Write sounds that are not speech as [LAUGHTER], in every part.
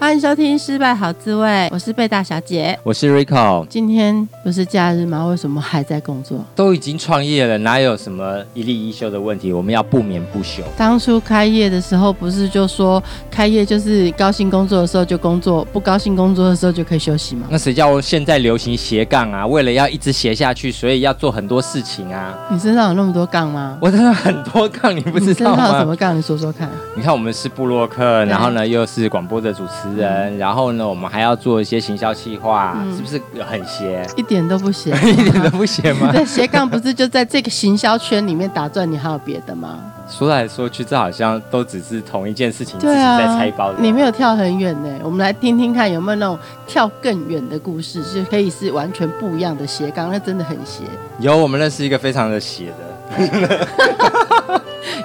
欢迎收听《失败好滋味》，我是贝大小姐，我是 Rico。今天不是假日吗？为什么还在工作？都已经创业了，哪有什么一例一休的问题？我们要不眠不休。当初开业的时候，不是就说开业就是高兴工作的时候就工作，不高兴工作的时候就可以休息吗？那谁叫我现在流行斜杠啊？为了要一直斜下去，所以要做很多事情啊。你身上有那么多杠吗？我身上很多杠，你不知道吗？你身上有什么杠？你说说看。你看，我们是布洛克，然后呢又是广播的主持人，然后。呢我们还要做一些行销企划，嗯、是不是很斜？一点都不斜，[LAUGHS] 一点都不斜吗？[LAUGHS] 对，斜杠不是就在这个行销圈里面打转，你还有别的吗？说来说去，这好像都只是同一件事情，自己在拆包。你没有跳很远呢，我们来听听看有没有那种跳更远的故事，就可以是完全不一样的斜杠，那真的很斜。有，我们认识一个非常的斜的。[LAUGHS]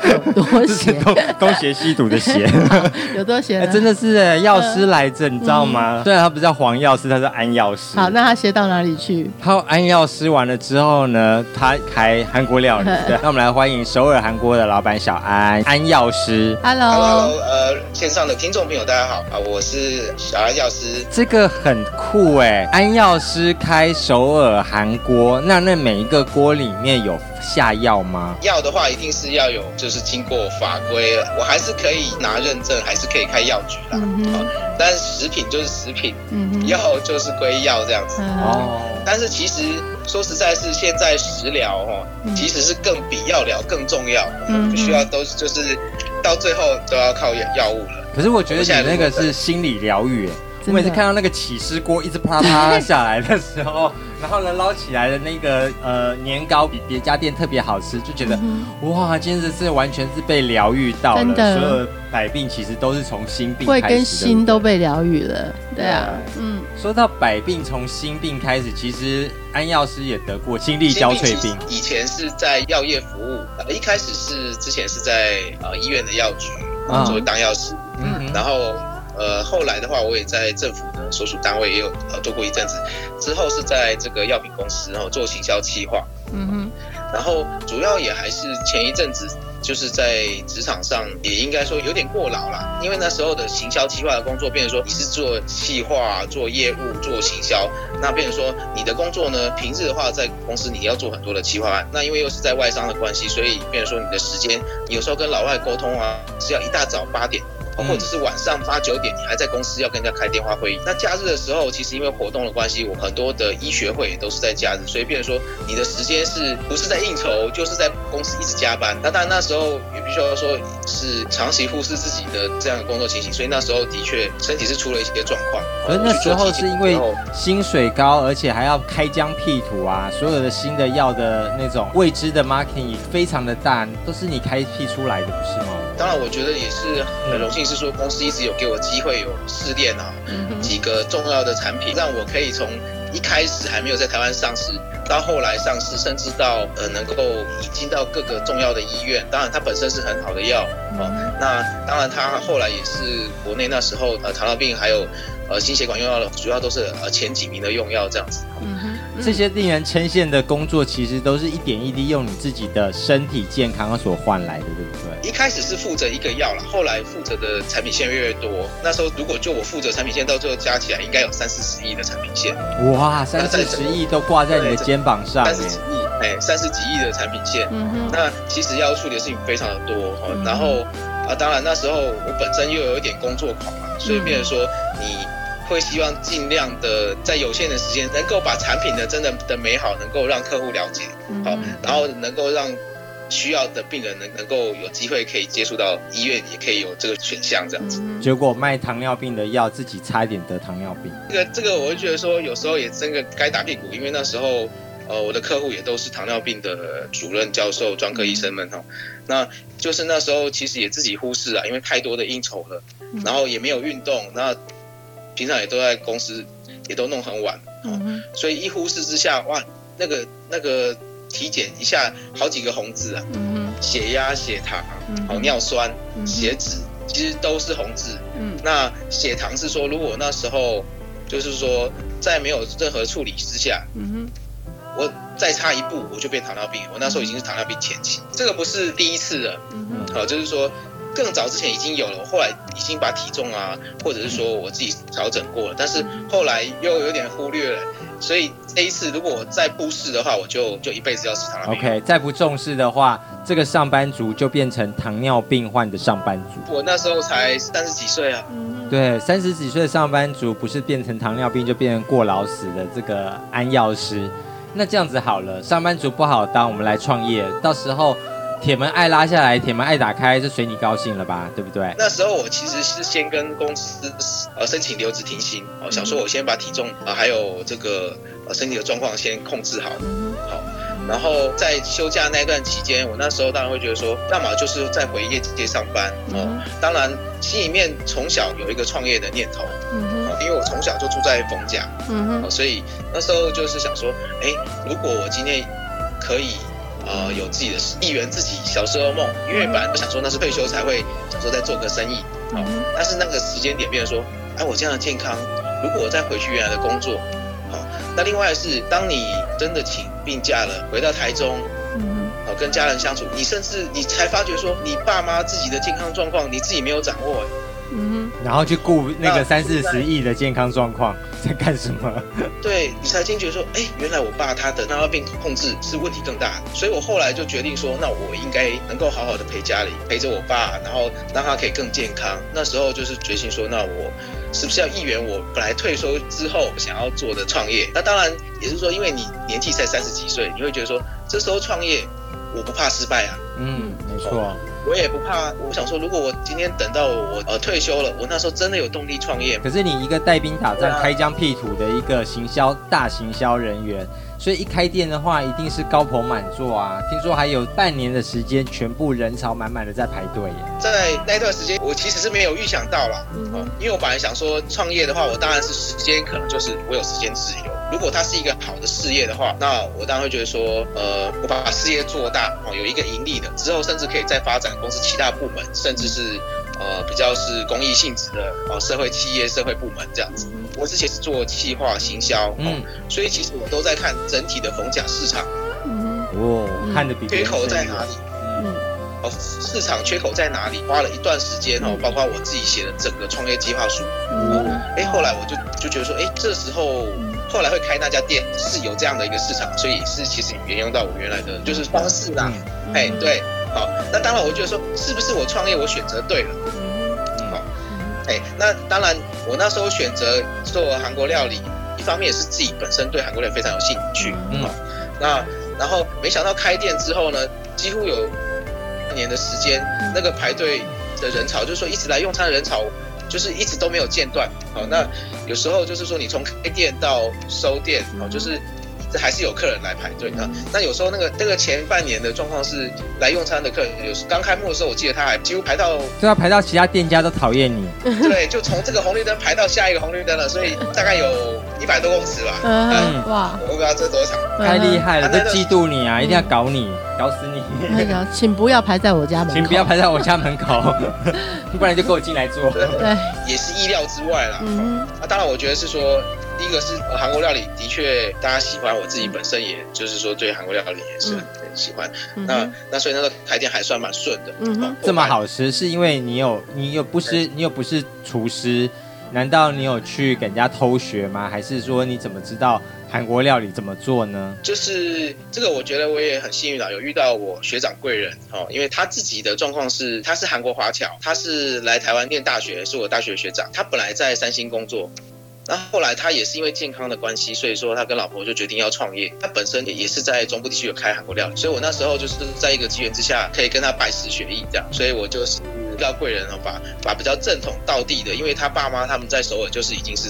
有多邪？[LAUGHS] 东东邪西毒的邪，[LAUGHS] 有多邪、欸？真的是哎，药师来着，你知道吗？虽然他不叫黄药师，他是安药师。好，那他邪到哪里去？他安药师完了之后呢，他开韩国料理。[LAUGHS] 对，那我们来欢迎首尔韩国的老板小安，安药师。Hello，呃，线上的听众朋友大家好啊，我是小安药师。这个很酷哎，安药师开首尔韩锅，那那每一个锅里面有下药吗？药的话，一定是要有，就是经过法规了，我还是可以拿认证，还是可以开药局的。但是食品就是食品，嗯。药就是归药这样子。哦。但是其实说实在，是现在食疗哈，其实是更比药疗更重要。嗯。不需要都就是到最后都要靠药药物了。可是我觉得你那个是心理疗愈。我每次看到那个起司锅一直啪啪下来的时候，[LAUGHS] 然后呢捞起来的那个呃年糕比别家店特别好吃，就觉得、嗯、哇，今天是完全是被疗愈到了。真的，所有百病其实都是从心病开始，会跟心都被疗愈了。对啊，嗯。说到百病从心病开始，其实安药师也得过心力交瘁病。以前是在药业服务，一开始是之前是在呃医院的药局作为当药师，嗯，然后。呃，后来的话，我也在政府的所属单位也有呃做过一阵子，之后是在这个药品公司，然后做行销企划，嗯哼，然后主要也还是前一阵子就是在职场上也应该说有点过劳了，因为那时候的行销企划的工作，变成说你是做企划、做业务、做行销，那变成说你的工作呢，平日的话在公司你要做很多的企划案，那因为又是在外商的关系，所以变成说你的时间，有时候跟老外沟通啊，是要一大早八点。或者是晚上八九点，你还在公司要跟人家开电话会议。那假日的时候，其实因为活动的关系，我很多的医学会也都是在假日，所以变成说你的时间是不是在应酬，就是在公司一直加班。那当然那时候也必须要说是长期忽视自己的这样的工作情形，所以那时候的确身体是出了一些状况。而那时候是因为薪水高，而且还要开疆辟土啊，所有的新的药的那种未知的 marketing 非常的大，都是你开辟出来的，不是吗？当然，我觉得也是很荣幸。是说公司一直有给我机会有试炼啊，几个重要的产品，让我可以从一开始还没有在台湾上市，到后来上市，甚至到呃能够引进到各个重要的医院。当然，它本身是很好的药哦。那当然，它后来也是国内那时候呃糖尿病还有呃心血管用药的主要都是呃前几名的用药这样子。这些令人称羡的工作，其实都是一点一滴用你自己的身体健康所换来的，对不对？一开始是负责一个药了，后来负责的产品线越来越多。那时候如果就我负责产品线，到最后加起来应该有三四十亿的产品线。哇，三四十亿都挂在你的肩膀上。三十几亿，哎，三十几亿的产品线。嗯哼。那其实要处理的事情非常的多哈。嗯、然后啊，当然那时候我本身又有一点工作狂嘛，所以变成说你。会希望尽量的在有限的时间，能够把产品的真的的美好，能够让客户了解，好，然后能够让需要的病人能能够有机会可以接触到医院，也可以有这个选项这样子。结果卖糖尿病的药，自己差一点得糖尿病。这个这个，我会觉得说，有时候也真的该打屁股，因为那时候，呃，我的客户也都是糖尿病的主任、教授、专科医生们哈，那就是那时候其实也自己忽视啊，因为太多的应酬了，然后也没有运动，那。平常也都在公司，也都弄很晚，嗯，所以一忽视之下，哇，那个那个体检一下好几个红字啊，嗯，血压、血糖、好尿酸、血脂，其实都是红字，嗯，那血糖是说，如果那时候就是说在没有任何处理之下，嗯哼，我再差一步我就变糖尿病，我那时候已经是糖尿病前期，这个不是第一次了，好，就是说。更早之前已经有了，我后来已经把体重啊，或者是说我自己调整过了，但是后来又有点忽略了，所以这一次如果我再不试的话，我就就一辈子要吃糖尿病。OK，再不重视的话，这个上班族就变成糖尿病患的上班族。我那时候才三十几岁啊。对，三十几岁的上班族不是变成糖尿病，就变成过劳死的这个安药师。那这样子好了，上班族不好当，我们来创业，到时候。铁门爱拉下来，铁门爱打开，就随你高兴了吧，对不对？那时候我其实是先跟公司呃申请留职停薪，哦，想说我先把体重啊还有这个呃身体的状况先控制好，好，然后在休假那段期间，我那时候当然会觉得说，要么就是再回业界上班哦，当然心里面从小有一个创业的念头，嗯，因为我从小就住在冯家，嗯，所以那时候就是想说，哎，如果我今天可以。呃，有自己的事，一圆自己小时候梦，因为本来都想说那是退休才会想说再做个生意，好，但是那个时间点变成说，哎，我这样的健康，如果我再回去原来的工作，好，那另外是当你真的请病假了，回到台中，嗯，好，跟家人相处，你甚至你才发觉说，你爸妈自己的健康状况你自己没有掌握，嗯，然后去顾那个三四十亿的健康状况 [LAUGHS] 在干什么？对，你才惊觉说，哎，原来我爸他的糖尿病控制是问题更大，所以我后来就决定说，那我应该能够好好的陪家里，陪着我爸，然后让他可以更健康。那时候就是决心说，那我是不是要一圆我本来退休之后想要做的创业？那当然也是说，因为你年纪才三十几岁，你会觉得说，这时候创业我不怕失败啊。嗯，没错。我也不怕，我想说，如果我今天等到我呃退休了，我那时候真的有动力创业。可是你一个带兵打仗、开疆辟土的一个行销大行销人员。所以一开店的话，一定是高朋满座啊！听说还有半年的时间，全部人潮满满的在排队耶。在那段时间，我其实是没有预想到啦，嗯，因为我本来想说创业的话，我当然是时间可能就是我有时间自由。如果它是一个好的事业的话，那我当然会觉得说，呃，我把事业做大，哦，有一个盈利的之后，甚至可以再发展公司其他部门，甚至是。呃，比较是公益性质的哦，社会企业、社会部门这样子。我之前是做企划行销，嗯，所以其实我都在看整体的逢甲市场，嗯，哦，看的比缺口在哪里？嗯，哦，市场缺口在哪里？花了一段时间哦，包括我自己写的整个创业计划书，嗯，哎，后来我就就觉得说，哎，这时候后来会开那家店是有这样的一个市场，所以是其实沿用到我原来的就是方式啦，哎，对。好，那当然，我觉得说，是不是我创业我选择对了？好，哎，那当然，我那时候选择做韩国料理，一方面也是自己本身对韩国料理非常有兴趣，嗯，那然后没想到开店之后呢，几乎有半年的时间，那个排队的人潮，就是说一直来用餐的人潮，就是一直都没有间断。好，那有时候就是说你从开店到收店，好，就是。还是有客人来排队的，那有时候那个那个前半年的状况是来用餐的客人，有时刚开幕的时候，我记得他还几乎排到，就要排到其他店家都讨厌你。对，就从这个红绿灯排到下一个红绿灯了，所以 [LAUGHS] 大概有一百多公尺吧。嗯，哇，我不知道这多长，太厉害了，都嫉妒你啊，一定要搞你，搞死你。那个，请不要排在我家门，请不要排在我家门口，[LAUGHS] 不然就跟我进来坐。对，也是意料之外啦。嗯，那当然，我觉得是说。第一个是韩国料理，的确大家喜欢，我自己本身也就是说对韩国料理也是很很喜欢。嗯、那那所以那个开店还算蛮顺的。嗯哼，这么好吃是因为你有你又不是你又不是厨师，难道你有去给人家偷学吗？还是说你怎么知道韩国料理怎么做呢？就是这个，我觉得我也很幸运啊，有遇到我学长贵人哦，因为他自己的状况是他是韩国华侨，他是来台湾念大学，是我大学学长，他本来在三星工作。那后来他也是因为健康的关系，所以说他跟老婆就决定要创业。他本身也也是在中部地区有开韩国料理，所以我那时候就是在一个机缘之下，可以跟他拜师学艺这样。所以我就是遇到贵人哦，把把比较正统道地的，因为他爸妈他们在首尔就是已经是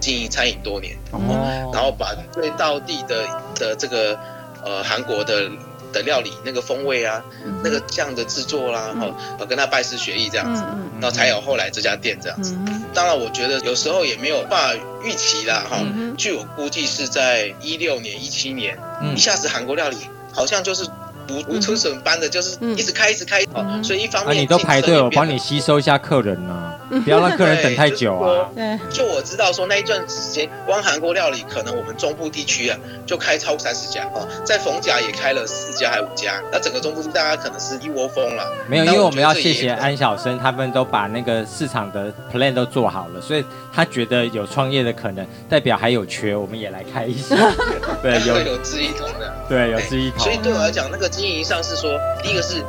经营餐饮多年，哦，然后把最道地的的这个呃韩国的的料理那个风味啊，那个酱的制作啦，然后跟他拜师学艺这样子，然后才有后来这家店这样子。当然我觉得有时候也没有办法预期啦哈。据我估计是在一六年、一七年，一下子韩国料理好像就是。如如出笋般的，就是一直开，一直开，哦，所以一方面，你都排队，我帮你吸收一下客人呢，不要让客人等太久啊。对，就我知道说那一段时间，光韩国料理可能我们中部地区啊，就开超过三十家哦，在逢甲也开了四家还五家，那整个中部大家可能是一窝蜂了。没有，因为我们要谢谢安小生，他们都把那个市场的 plan 都做好了，所以他觉得有创业的可能，代表还有缺，我们也来开一下。[LAUGHS] 对，有有志一同的，对，有志一同。所以对我来讲，那个。经营上是说，第一个是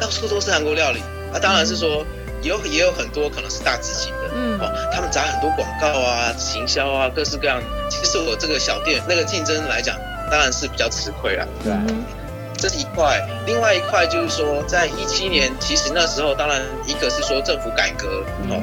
到处都是韩国料理，那、啊、当然是说有也有很多可能是大资金的，嗯，哦，他们砸很多广告啊、行销啊，各式各样。其实我这个小店那个竞争来讲，当然是比较吃亏了，对、嗯，这是一块。另外一块就是说，在一七年，其实那时候当然一个是说政府改革，哦。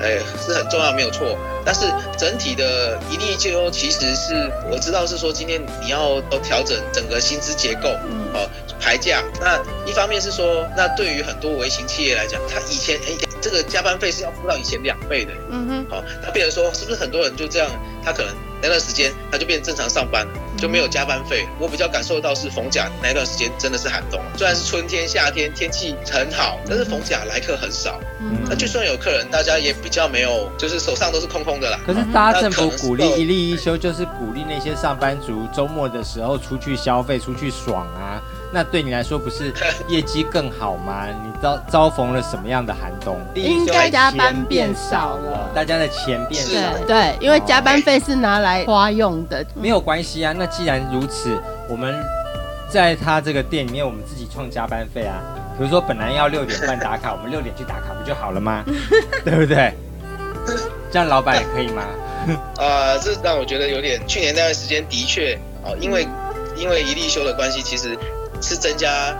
哎，是很重要，没有错。但是整体的一例就优，其实是我知道是说，今天你要都调整整个薪资结构，哦，排价。那一方面是说，那对于很多微型企业来讲，他以前哎，这个加班费是要付到以前两倍的，嗯哼，好，那变成说，是不是很多人就这样，他可能那段时间他就变正常上班了，就没有加班费。我比较感受到是逢甲那段时间真的是寒冬，虽然是春天夏天天气很好，但是逢甲来客很少。那就算有客人，大家也比较没有，就是手上都是空空的啦。可是大家政府鼓励一例一休，就是鼓励那些上班族周末的时候出去消费、出去爽啊。那对你来说不是业绩更好吗？你遭遭逢了什么样的寒冬？应该加班变少了，大家的钱变少了。对，因为加班费是拿来花用的。没有关系啊。那既然如此，我们在他这个店里面，我们自己创加班费啊。比如说，本来要六点半打卡，[LAUGHS] 我们六点去打卡不就好了吗？对不对？这样老板也可以吗？啊，[LAUGHS] 这让我觉得有点。去年那段时间的确哦，因为因为一例休的关系，其实是增加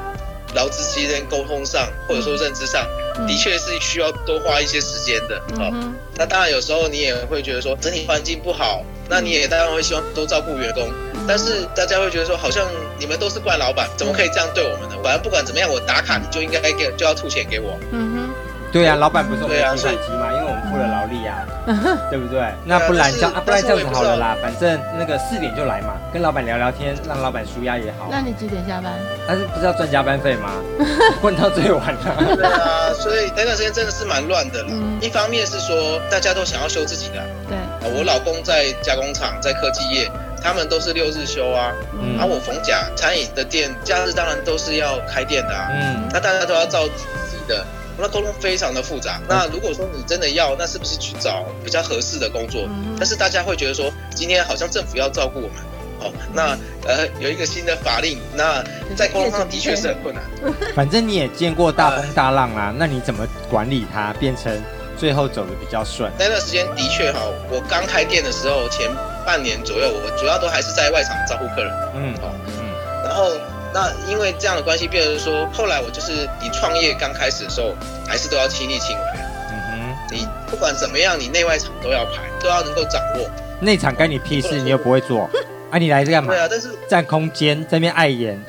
劳资之间沟通上或者说认知上，的确是需要多花一些时间的哦。那当然有时候你也会觉得说整体环境不好，那你也当然会希望多照顾员工。但是大家会觉得说，好像你们都是怪老板，怎么可以这样对我们呢？反正不管怎么样，我打卡你就应该给，就要吐钱给我。嗯哼，对呀、啊，老板不是我们计算机嘛，因为我们付了劳力呀、啊，[LAUGHS] 对不对？那不然这样啊，不然这样子好了啦，反正那个四点就来嘛，跟老板聊聊天，让老板舒压也好。那你几点下班？但是不是要赚加班费吗？[LAUGHS] 混到最晚了。对啊，所以那段时间真的是蛮乱的了。嗯、一方面是说大家都想要休自己的，对，我老公在加工厂，在科技业。他们都是六日休啊，嗯，而、啊、我逢甲餐饮的店假日当然都是要开店的啊，嗯，那大家都要照自己的，那沟通非常的复杂。那如果说你真的要，那是不是去找比较合适的工作？嗯、但是大家会觉得说，今天好像政府要照顾我们，哦，那呃有一个新的法令，那在沟通上的确是很困难。[LAUGHS] 反正你也见过大风大浪啊，那你怎么管理它，变成最后走的比较顺？那段时间的确哈，我刚开店的时候前。半年左右，我主要都还是在外场照顾客人。嗯，好，嗯，然后那因为这样的关系，变成说，后来我就是你创业刚开始的时候，还是都要亲力亲为。嗯哼，你不管怎么样，你内外场都要排，都要能够掌握。内场干你屁事，你又不会做，[LAUGHS] 啊，你来这干嘛？对啊，但是占空间，在那边碍眼。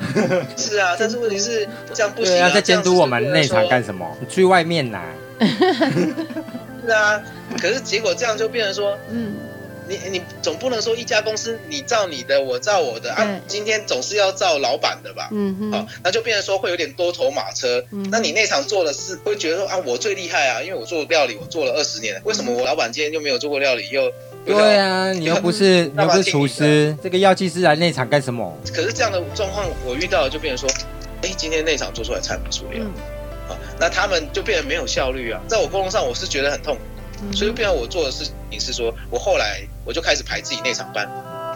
是啊，[LAUGHS] 但是问题是这样不行啊。啊在监督我们内场干什么？你去外面拿。[LAUGHS] 是啊，可是结果这样就变成说，嗯。你你总不能说一家公司你照你的，我照我的啊，今天总是要照老板的吧？嗯哼，好，那就变成说会有点多头马车。嗯，那你那场做的事会觉得说啊，我最厉害啊，因为我做料理我做了二十年，为什么我老板今天就没有做过料理？又对啊，你又不是 [LAUGHS] 你又不是厨师，这个药剂师来内场干什么？可是这样的状况我遇到就变成说，哎，今天内场做出来菜不出料，好，那他们就变得没有效率啊，在我沟通上我是觉得很痛。所以，变成我做的事情是说，我后来我就开始排自己内场班，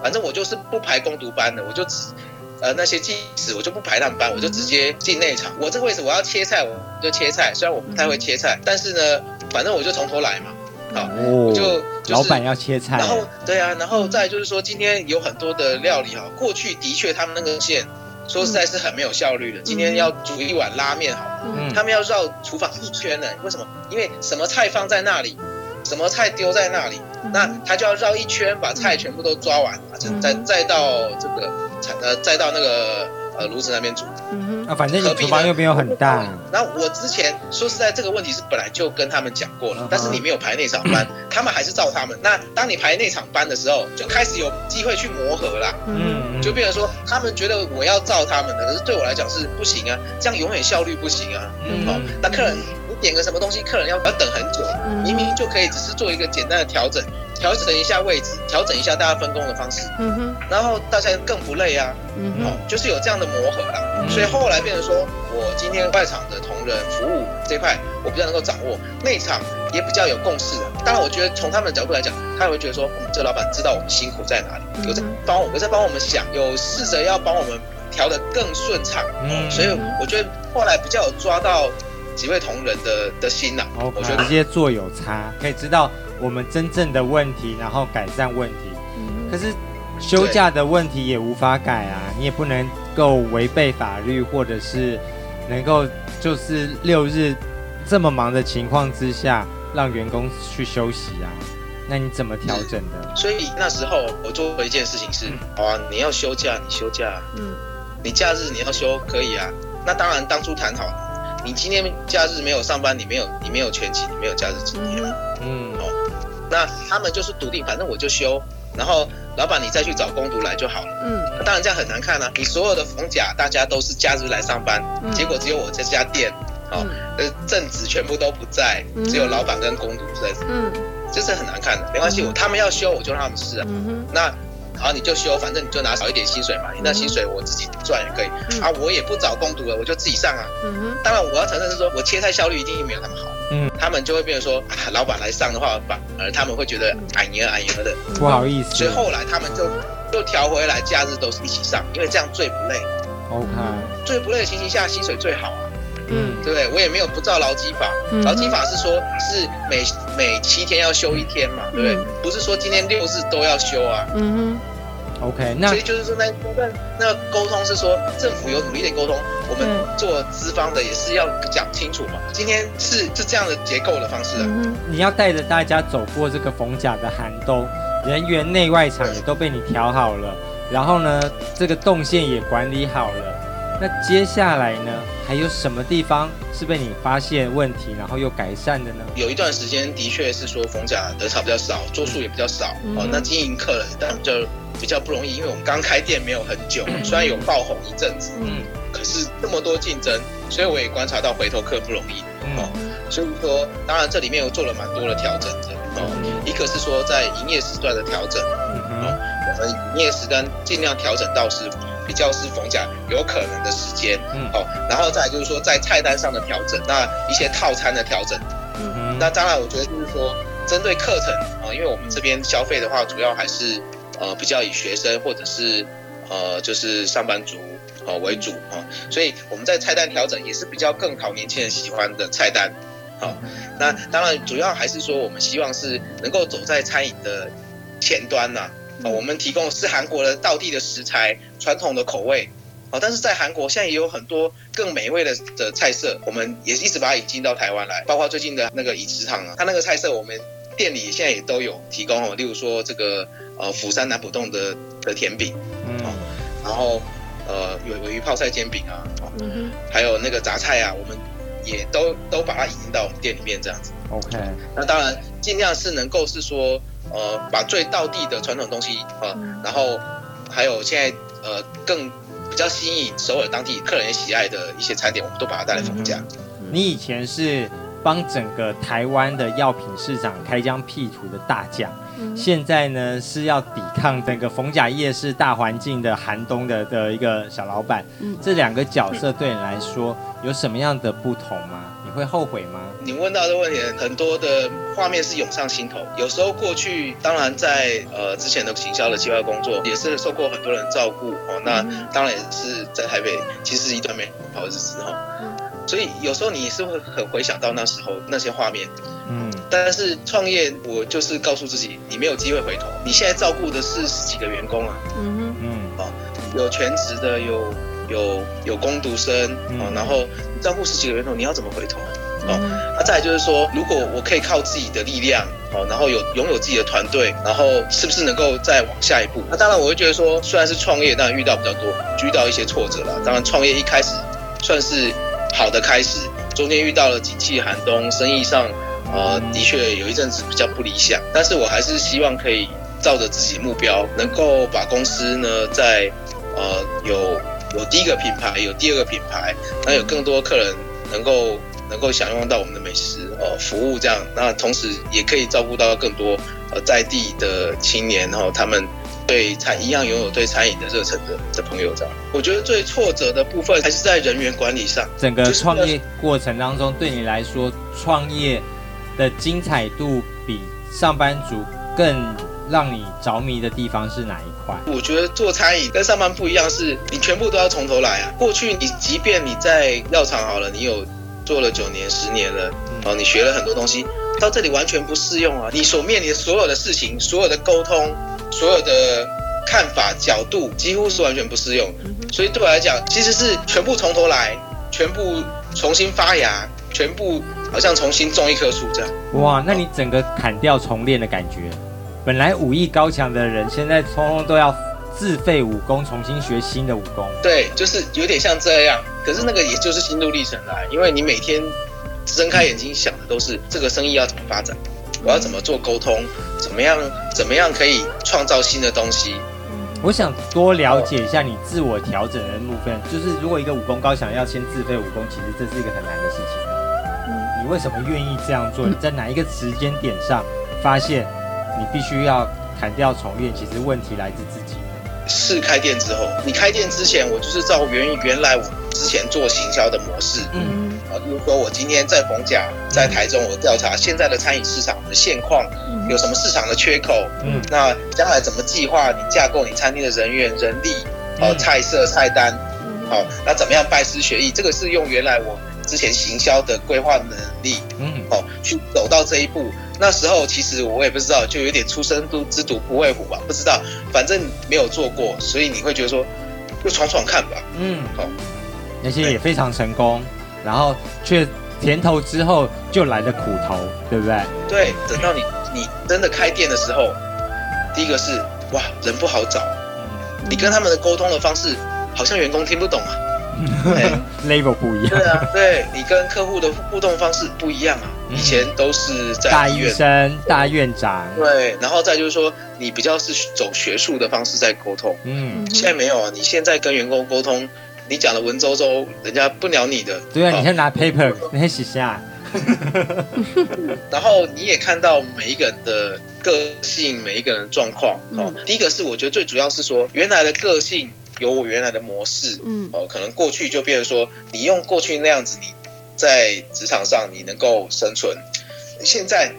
反正我就是不排工读班的，我就只呃那些技师我就不排他们班，我就直接进内场。我这个位置我要切菜，我就切菜。虽然我不太会切菜，但是呢，反正我就从头来嘛。好，我就、就是、老板要切菜。然后对啊，然后再就是说，今天有很多的料理哈，过去的确他们那个线。说实在是很没有效率的。今天要煮一碗拉面，好，他们要绕厨房一圈呢。为什么？因为什么菜放在那里，什么菜丢在那里，那他就要绕一圈，把菜全部都抓完，再再再到这个呃再到那个呃炉子那边煮。嗯哼，啊，反正你厨房又没有很大。那我之前说实在，这个问题是本来就跟他们讲过了，但是你没有排那场班，他们还是照他们。那当你排那场班的时候，就开始有机会去磨合啦。嗯，就变成说，他们觉得我要照他们的，可是对我来讲是不行啊，这样永远效率不行啊。嗯，好，那客人你点个什么东西，客人要要等很久，明明就可以只是做一个简单的调整。调整一下位置，调整一下大家分工的方式，嗯哼，然后大家更不累啊，嗯哼，就是有这样的磨合啦，嗯、所以后来变成说，我今天外场的同仁服务这块，我比较能够掌握，内场也比较有共识的。当然，我觉得从他们的角度来讲，他也会觉得说，我嗯，这老板知道我们辛苦在哪里，有在帮我，有在帮我们想，有试着要帮我们调得更顺畅，嗯，所以我觉得后来比较有抓到几位同仁的的心呐，Okay. 我觉得直接做有差，可以知道。我们真正的问题，然后改善问题。嗯、可是休假的问题也无法改啊，你也不能够违背法律，或者是能够就是六日这么忙的情况之下，让员工去休息啊？那你怎么调整的？所以那时候我做了一件事情是：嗯、好啊，你要休假，你休假，嗯，你假日你要休可以啊。那当然当初谈好了，你今天假日没有上班，你没有你没有全勤，你没有假日津贴，嗯，哦。那他们就是笃定，反正我就休，然后老板你再去找工读来就好了。嗯，当然这样很难看啊！你所有的逢甲大家都是假日来上班，嗯、结果只有我这家店，哦，呃、嗯，正职全部都不在，只有老板跟工读在。嗯，这是很难看的。没关系，我他们要休我就让他们试啊。嗯哼，那。好，你就休，反正你就拿少一点薪水嘛。你那薪水我自己赚也可以。嗯、啊，我也不找工读了，我就自己上啊。嗯哼。当然，我要承认是说，我切菜效率一定没有他们好。嗯。他们就会变成说，啊，老板来上的话，反而他们会觉得哎呀哎呀的，不好意思。所以后来他们就就调回来，假日都是一起上，因为这样最不累。OK。最不累的情形下，薪水最好啊。嗯。对不对？我也没有不照劳基法。劳基法是说，是每每七天要休一天嘛，对不对？不是说今天六日都要休啊。嗯哼。OK，那所以就是说那那那沟通是说政府有努力的沟通，我们做资方的也是要讲清楚嘛。今天是是这样的结构的方式啊。你要带着大家走过这个逢甲的寒冬，人员内外场也都被你调好了，然后呢，这个动线也管理好了。那接下来呢，还有什么地方是被你发现问题，然后又改善的呢？有一段时间的确是说逢甲得草比较少，桌数也比较少，哦，那经营客人当然就。比较不容易，因为我们刚开店没有很久，虽然有爆红一阵子，嗯，可是这么多竞争，所以我也观察到回头客不容易，哦，所以说，当然这里面我做了蛮多的调整的，哦，一个是说在营业时段的调整，哦，我们营业时段尽量调整到是比较是逢甲有可能的时间，嗯，哦，然后再就是说在菜单上的调整，那一些套餐的调整，嗯，那当然我觉得就是说针对课程啊，因为我们这边消费的话，主要还是。呃，比较以学生或者是呃，就是上班族呃为主啊，所以我们在菜单调整也是比较更讨年轻人喜欢的菜单，好，那当然主要还是说我们希望是能够走在餐饮的前端呐，啊，我们提供是韩国的道地的食材，传统的口味，啊，但是在韩国现在也有很多更美味的的菜色，我们也一直把它引进到台湾来，包括最近的那个以池堂啊，它那个菜色我们。店里现在也都有提供哦，例如说这个呃釜山南浦洞的的甜饼，嗯，然后呃有有鱼泡菜煎饼啊，嗯哼，还有那个杂菜啊，我们也都都把它引进到我们店里面这样子。OK，那当然尽量是能够是说呃把最道地的传统东西啊，然后还有现在呃更比较吸引首尔当地客人也喜爱的一些餐点，我们都把它带来逢甲。你以前是？帮整个台湾的药品市场开疆辟土的大将，嗯、现在呢是要抵抗整个逢甲夜市大环境的寒冬的的一个小老板。嗯、这两个角色对你来说有什么样的不同吗？你会后悔吗？你问到的问题，很多的画面是涌上心头。有时候过去，当然在呃之前的行销的计划工作，也是受过很多人照顾哦。那当然也是在台北，其实是一段没好日子哈。所以有时候你是会很回想到那时候那些画面，嗯，但是创业我就是告诉自己，你没有机会回头。你现在照顾的是十几个员工啊，嗯哼嗯，哦，有全职的，有有有工读生，哦，然后你照顾十几个员工，你要怎么回头？哦，那再来就是说，如果我可以靠自己的力量，好，然后有拥有自己的团队，然后是不是能够再往下一步？那当然，我会觉得说，虽然是创业，当然遇到比较多，遇到一些挫折了。当然，创业一开始算是好的开始，中间遇到了景气寒冬，生意上呃的确有一阵子比较不理想。但是我还是希望可以照着自己的目标，能够把公司呢在呃有有第一个品牌，有第二个品牌，那有更多客人能够。能够享用到我们的美食，呃，服务这样，那同时也可以照顾到更多呃在地的青年，然后他们对餐一样拥有对餐饮的热忱的的朋友这样。我觉得最挫折的部分还是在人员管理上。整个创业过程当中，对你来说，创业的精彩度比上班族更让你着迷的地方是哪一块？我觉得做餐饮跟上班不一样，是你全部都要从头来啊。过去你即便你在药厂好了，你有。做了九年、十年了，哦，你学了很多东西，到这里完全不适用啊！你所面临的所有的事情、所有的沟通、所有的看法、角度，几乎是完全不适用。所以对我来讲，其实是全部从头来，全部重新发芽，全部好像重新种一棵树这样。哇，那你整个砍掉重练的感觉，本来武艺高强的人，现在通通都要。自废武功，重新学新的武功。对，就是有点像这样。可是那个也就是心路历程啦，因为你每天睁开眼睛想的都是这个生意要怎么发展，我要怎么做沟通，怎么样怎么样可以创造新的东西。我想多了解一下你自我调整的部分，就是如果一个武功高想要先自废武功，其实这是一个很难的事情。你为什么愿意这样做？你在哪一个时间点上发现你必须要砍掉重练？其实问题来自自己。是开店之后，你开店之前，我就是照原原来我之前做行销的模式，嗯，啊，比如说我今天在逢甲，在台中，我调查现在的餐饮市场的现况，有什么市场的缺口，嗯，那将来怎么计划你架构你餐厅的人员、人力，哦，菜色、菜单，好，那怎么样拜师学艺？这个是用原来我之前行销的规划能力，嗯，好，去走到这一步。那时候其实我也不知道，就有点初生都之犊不畏虎吧，不知道，反正没有做过，所以你会觉得说，就闯闯看吧。嗯，好，那些也非常成功，然后却甜头之后就来了苦头，对不对？对，等到你你真的开店的时候，第一个是哇，人不好找，你跟他们的沟通的方式好像员工听不懂啊。[LAUGHS] 对，level 不一样。对啊，对你跟客户的互动方式不一样啊。以前都是在大医生、大院长。对，然后再就是说，你比较是走学术的方式在沟通。嗯，现在没有啊。你现在跟员工沟通，你讲的文绉绉，人家不鸟你的。对啊，你先拿 paper，你先写下。[LAUGHS] 然后你也看到每一个人的个性，每一个人的状况。哦，第一个是我觉得最主要是说，原来的个性。有我原来的模式，嗯，哦，可能过去就变成说，你用过去那样子，你在职场上你能够生存。现在，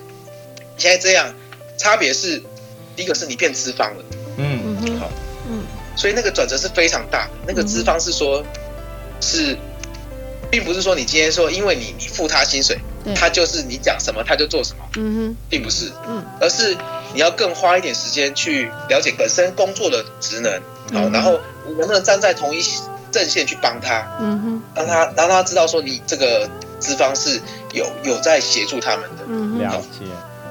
现在这样，差别是，第一个是你变脂肪了，所以那个转折是非常大的。那个资方是说，是，并不是说你今天说，因为你你付他薪水，他就是你讲什么他就做什么，嗯哼，并不是，嗯，而是你要更花一点时间去了解本身工作的职能。好，然后你能不能站在同一阵线去帮他？嗯哼，让他让他知道说你这个资方是有有在协助他们的。嗯，了解。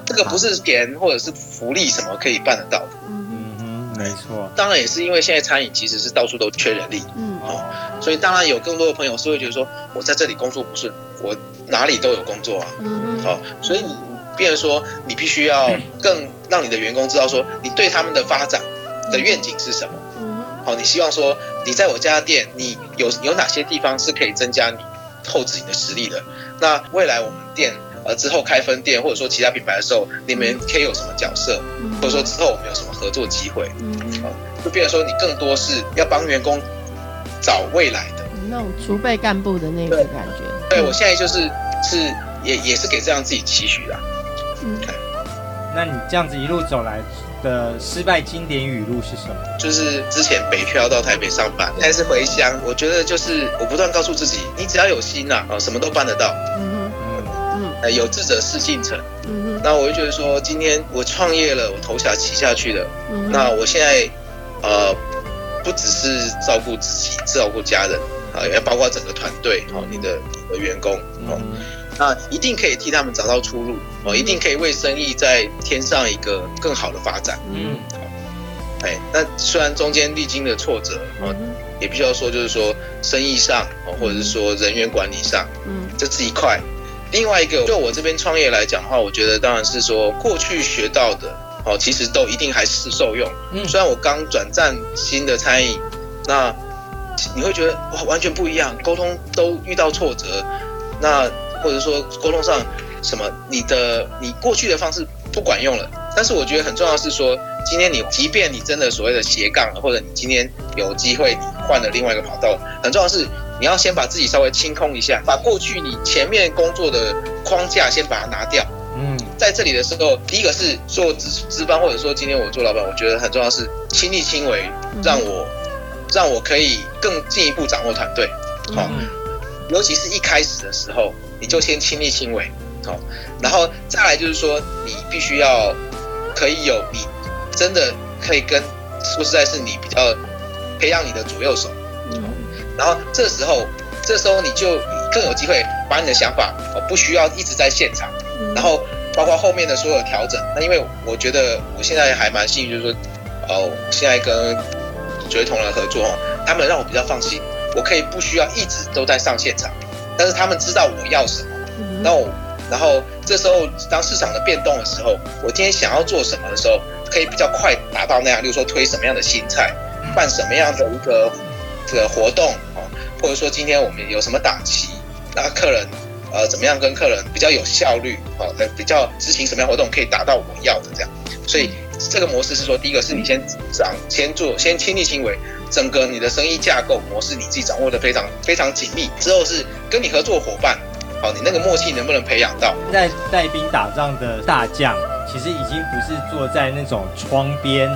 这个不是钱或者是福利什么可以办得到的。没错。当然也是因为现在餐饮其实是到处都缺人力。嗯，好，所以当然有更多的朋友是会觉得说，我在这里工作不顺，我哪里都有工作啊。嗯嗯。好，所以你变成说，你必须要更让你的员工知道说，你对他们的发展的愿景是什么。嗯好，你希望说你在我家店，你有有哪些地方是可以增加你后置你的实力的？那未来我们店呃之后开分店，或者说其他品牌的时候，你们可以有什么角色？或者说之后我们有什么合作机会？好，就变成说你更多是要帮员工找未来的那种储备干部的那个感觉。对，对我现在就是是也也是给这样自己期许啦。嗯，那你这样子一路走来。的失败经典语录是什么？就是之前北漂到台北上班，现在是回乡。我觉得就是我不断告诉自己，你只要有心呐，啊，什么都办得到。嗯嗯嗯，有志者事竟成。嗯哼，那我就觉得说，今天我创业了，我投下骑下去了。嗯，那我现在呃，不只是照顾自己，照顾家人啊，也包括整个团队，好，你的你的员工，好。那一定可以替他们找到出路哦，一定可以为生意再添上一个更好的发展。嗯，哎，那虽然中间历经了挫折哦，也必须要说，就是说生意上哦，或者是说人员管理上，嗯，这是一块。另外一个，就我这边创业来讲的话，我觉得当然是说过去学到的哦，其实都一定还是受用。嗯，虽然我刚转战新的餐饮，那你会觉得哇，完全不一样，沟通都遇到挫折，那。或者说沟通上什么，你的你过去的方式不管用了，但是我觉得很重要的是说，今天你即便你真的所谓的斜杠了，或者你今天有机会你换了另外一个跑道，很重要的是你要先把自己稍微清空一下，把过去你前面工作的框架先把它拿掉。嗯，在这里的时候，第一个是做值值班，或者说今天我做老板，我觉得很重要是亲力亲为，让我让我可以更进一步掌握团队。好，尤其是一开始的时候。你就先亲力亲为，好，然后再来就是说，你必须要可以有你真的可以跟说实在是你比较培养你的左右手，嗯，然后这时候这时候你就更有机会把你的想法哦，不需要一直在现场，然后包括后面的所有调整。那因为我觉得我现在还蛮幸运，就是说哦，现在跟九位同仁合作哦，他们让我比较放心，我可以不需要一直都在上现场。但是他们知道我要什么，那我，然后这时候当市场的变动的时候，我今天想要做什么的时候，可以比较快达到那样，例如说推什么样的新菜，办什么样的一个这个活动啊，或者说今天我们有什么档期，那客人呃怎么样跟客人比较有效率啊，比较执行什么样活动可以达到我要的这样，所以这个模式是说，第一个是你先掌先做先亲力亲为。整个你的生意架构模式，你自己掌握的非常非常紧密。之后是跟你合作伙伴，好，你那个默契能不能培养到？在带兵打仗的大将，其实已经不是坐在那种窗边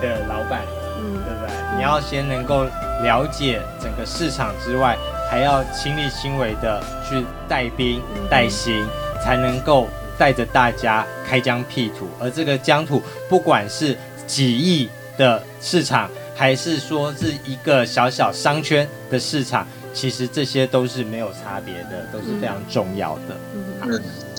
的老板，嗯，对不对？你要先能够了解整个市场之外，还要亲力亲为的去带兵带薪，才能够带着大家开疆辟土。而这个疆土，不管是几亿的市场。还是说是一个小小商圈的市场，其实这些都是没有差别的，都是非常重要的。嗯，好，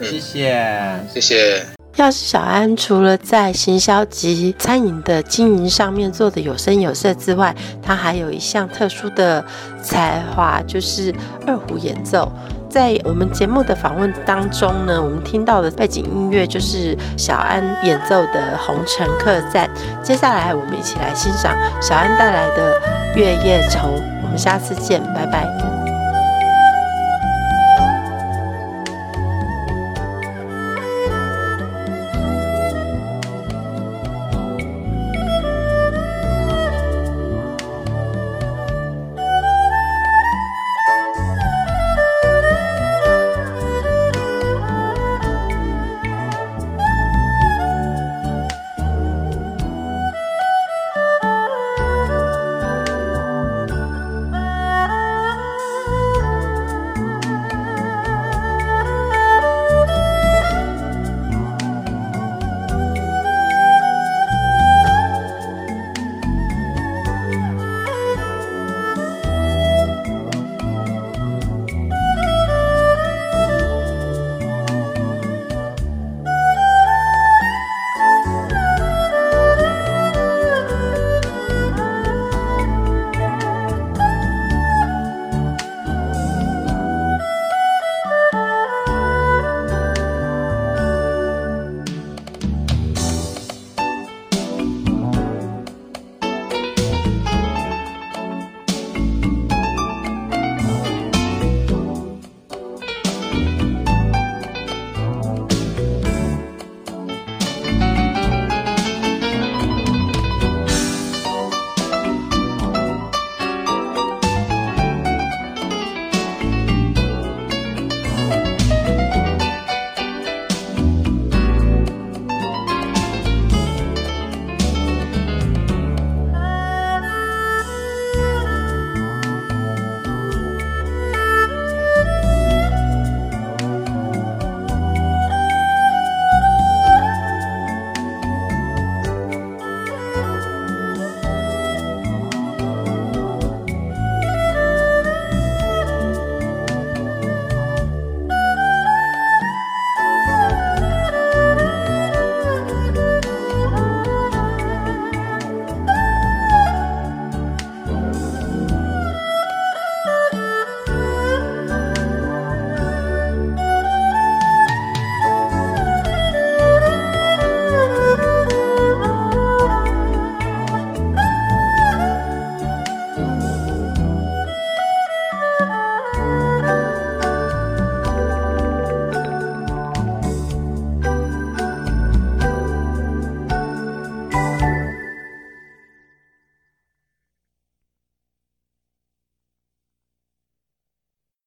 谢谢，谢谢。要是小安除了在行销及餐饮的经营上面做得有声有色之外，他还有一项特殊的才华，就是二胡演奏。在我们节目的访问当中呢，我们听到的背景音乐就是小安演奏的《红尘客栈》。接下来，我们一起来欣赏小安带来的《月夜愁》。我们下次见，拜拜。